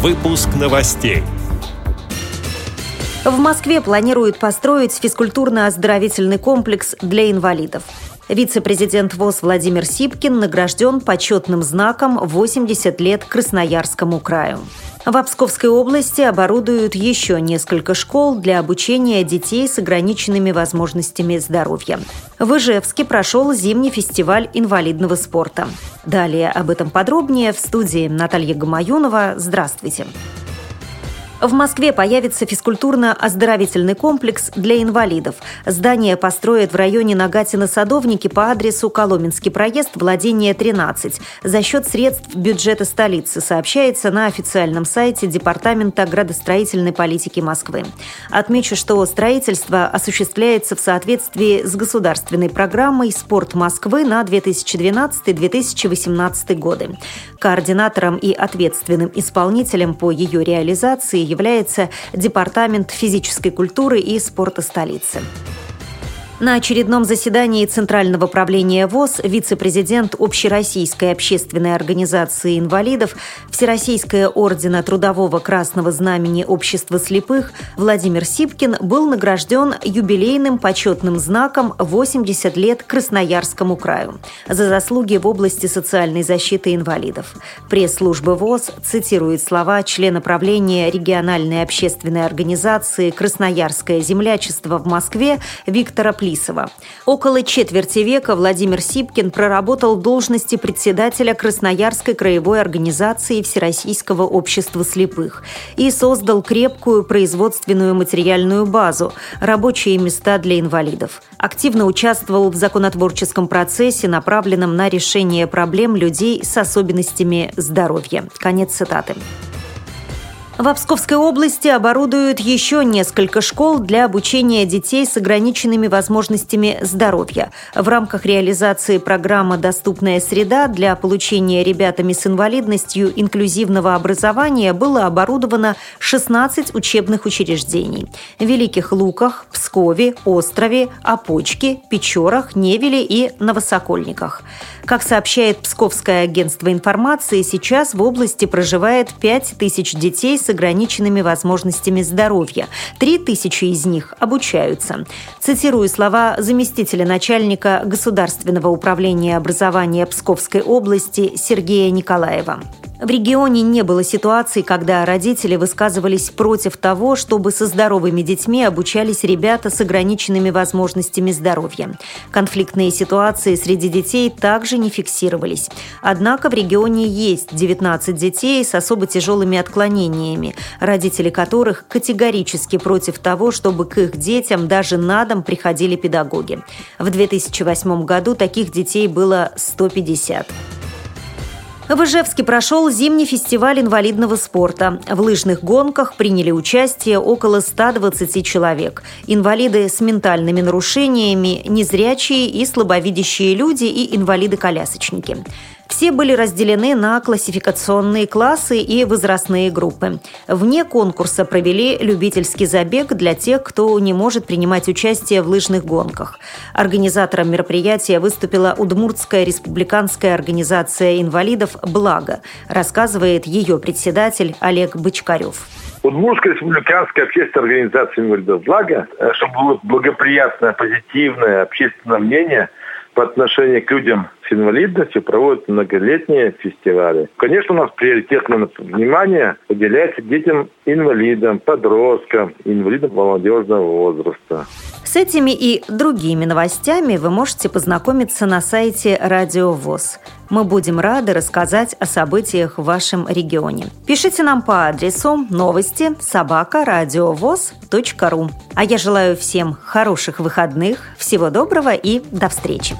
Выпуск новостей. В Москве планируют построить физкультурно-оздоровительный комплекс для инвалидов. Вице-президент ВОЗ Владимир Сипкин награжден почетным знаком «80 лет Красноярскому краю». В Обсковской области оборудуют еще несколько школ для обучения детей с ограниченными возможностями здоровья. В Ижевске прошел зимний фестиваль инвалидного спорта. Далее об этом подробнее в студии Наталья Гамаюнова. Здравствуйте. В Москве появится физкультурно-оздоровительный комплекс для инвалидов. Здание построят в районе Нагатина-Садовники по адресу Коломенский проезд, владение 13, за счет средств бюджета столицы, сообщается на официальном сайте Департамента градостроительной политики Москвы. Отмечу, что строительство осуществляется в соответствии с государственной программой «Спорт Москвы» на 2012-2018 годы. Координатором и ответственным исполнителем по ее реализации является Департамент физической культуры и спорта столицы. На очередном заседании Центрального правления ВОЗ вице-президент Общероссийской общественной организации инвалидов Всероссийская ордена Трудового Красного Знамени Общества слепых Владимир Сипкин был награжден юбилейным почетным знаком «80 лет Красноярскому краю» за заслуги в области социальной защиты инвалидов. Пресс-служба ВОЗ цитирует слова члена правления региональной общественной организации «Красноярское землячество» в Москве Виктора Плесова Флисова. Около четверти века Владимир Сипкин проработал в должности председателя Красноярской краевой организации Всероссийского общества слепых и создал крепкую производственную материальную базу, рабочие места для инвалидов. Активно участвовал в законотворческом процессе, направленном на решение проблем людей с особенностями здоровья. Конец цитаты. В Обсковской области оборудуют еще несколько школ для обучения детей с ограниченными возможностями здоровья. В рамках реализации программы «Доступная среда» для получения ребятами с инвалидностью инклюзивного образования было оборудовано 16 учебных учреждений. В Великих Луках, Пскове, Острове, Опочке, Печорах, Невеле и Новосокольниках. Как сообщает Псковское агентство информации, сейчас в области проживает 5 тысяч детей с ограниченными возможностями здоровья. Три тысячи из них обучаются. Цитирую слова заместителя начальника Государственного управления образования Псковской области Сергея Николаева. В регионе не было ситуаций, когда родители высказывались против того, чтобы со здоровыми детьми обучались ребята с ограниченными возможностями здоровья. Конфликтные ситуации среди детей также не фиксировались. Однако в регионе есть 19 детей с особо тяжелыми отклонениями, родители которых категорически против того, чтобы к их детям даже на дом приходили педагоги. В 2008 году таких детей было 150. В Ижевске прошел зимний фестиваль инвалидного спорта. В лыжных гонках приняли участие около 120 человек. Инвалиды с ментальными нарушениями, незрячие и слабовидящие люди и инвалиды-колясочники. Все были разделены на классификационные классы и возрастные группы. Вне конкурса провели любительский забег для тех, кто не может принимать участие в лыжных гонках. Организатором мероприятия выступила Удмуртская республиканская организация инвалидов «Благо», рассказывает ее председатель Олег Бычкарев. Удмуртская республиканская общественная организация инвалидов «Благо», э, чтобы было благоприятное, позитивное общественное мнение по отношению к людям с инвалидностью проводят многолетние фестивали. Конечно, у нас приоритетное внимание уделяется детям-инвалидам, подросткам, инвалидам молодежного возраста. С этими и другими новостями вы можете познакомиться на сайте Радио ВОЗ. Мы будем рады рассказать о событиях в вашем регионе. Пишите нам по адресу новости собака ру. А я желаю всем хороших выходных, всего доброго и до встречи.